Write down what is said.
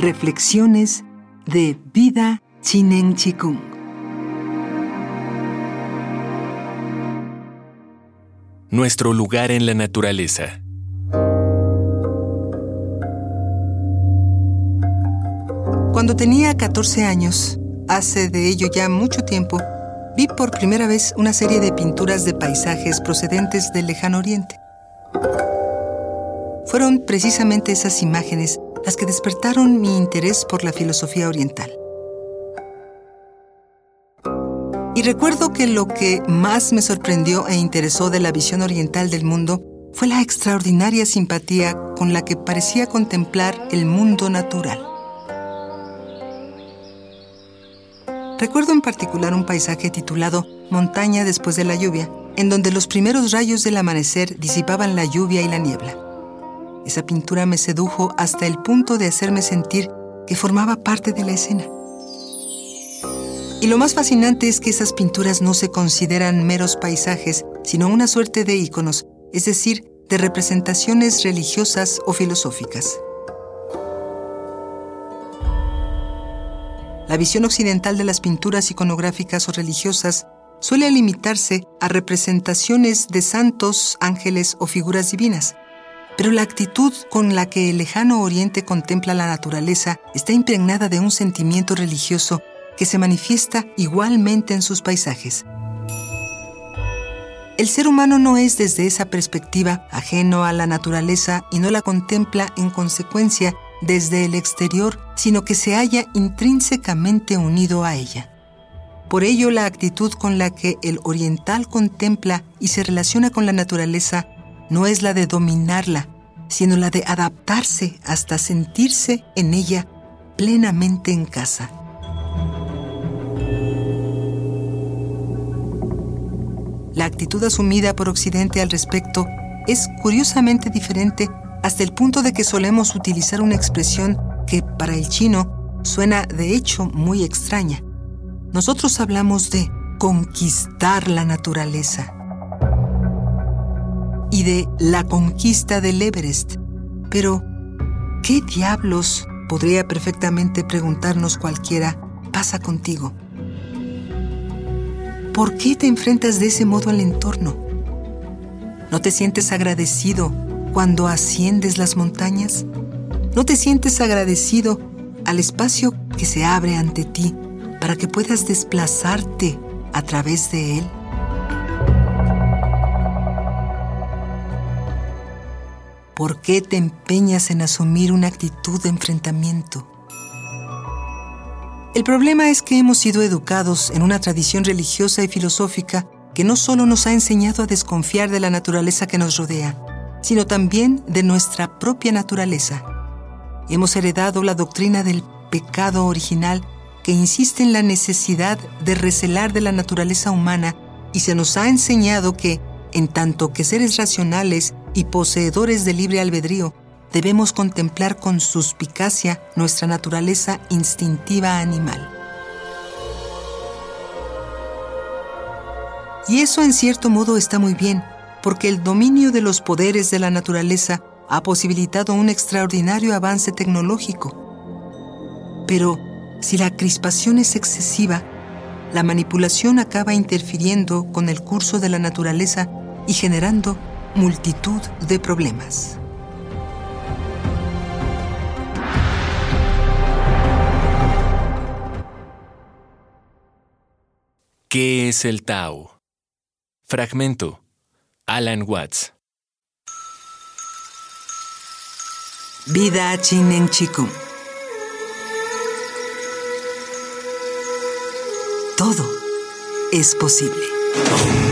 Reflexiones de Vida Chinen Chikung. Nuestro lugar en la naturaleza. Cuando tenía 14 años, hace de ello ya mucho tiempo, vi por primera vez una serie de pinturas de paisajes procedentes del lejano oriente. Fueron precisamente esas imágenes las que despertaron mi interés por la filosofía oriental. Y recuerdo que lo que más me sorprendió e interesó de la visión oriental del mundo fue la extraordinaria simpatía con la que parecía contemplar el mundo natural. Recuerdo en particular un paisaje titulado Montaña después de la lluvia, en donde los primeros rayos del amanecer disipaban la lluvia y la niebla. Esa pintura me sedujo hasta el punto de hacerme sentir que formaba parte de la escena. Y lo más fascinante es que esas pinturas no se consideran meros paisajes, sino una suerte de íconos, es decir, de representaciones religiosas o filosóficas. La visión occidental de las pinturas iconográficas o religiosas suele limitarse a representaciones de santos, ángeles o figuras divinas. Pero la actitud con la que el lejano oriente contempla la naturaleza está impregnada de un sentimiento religioso que se manifiesta igualmente en sus paisajes. El ser humano no es desde esa perspectiva ajeno a la naturaleza y no la contempla en consecuencia desde el exterior, sino que se halla intrínsecamente unido a ella. Por ello, la actitud con la que el oriental contempla y se relaciona con la naturaleza no es la de dominarla, sino la de adaptarse hasta sentirse en ella plenamente en casa. La actitud asumida por Occidente al respecto es curiosamente diferente hasta el punto de que solemos utilizar una expresión que para el chino suena de hecho muy extraña. Nosotros hablamos de conquistar la naturaleza y de la conquista del Everest. Pero, ¿qué diablos, podría perfectamente preguntarnos cualquiera, pasa contigo? ¿Por qué te enfrentas de ese modo al entorno? ¿No te sientes agradecido cuando asciendes las montañas? ¿No te sientes agradecido al espacio que se abre ante ti para que puedas desplazarte a través de él? ¿Por qué te empeñas en asumir una actitud de enfrentamiento? El problema es que hemos sido educados en una tradición religiosa y filosófica que no solo nos ha enseñado a desconfiar de la naturaleza que nos rodea, sino también de nuestra propia naturaleza. Hemos heredado la doctrina del pecado original que insiste en la necesidad de recelar de la naturaleza humana y se nos ha enseñado que, en tanto que seres racionales y poseedores de libre albedrío, debemos contemplar con suspicacia nuestra naturaleza instintiva animal. Y eso en cierto modo está muy bien, porque el dominio de los poderes de la naturaleza ha posibilitado un extraordinario avance tecnológico. Pero si la crispación es excesiva, la manipulación acaba interfiriendo con el curso de la naturaleza y generando multitud de problemas. ¿Qué es el Tao? Fragmento Alan Watts. Vida Chinen Chiku. Todo es posible.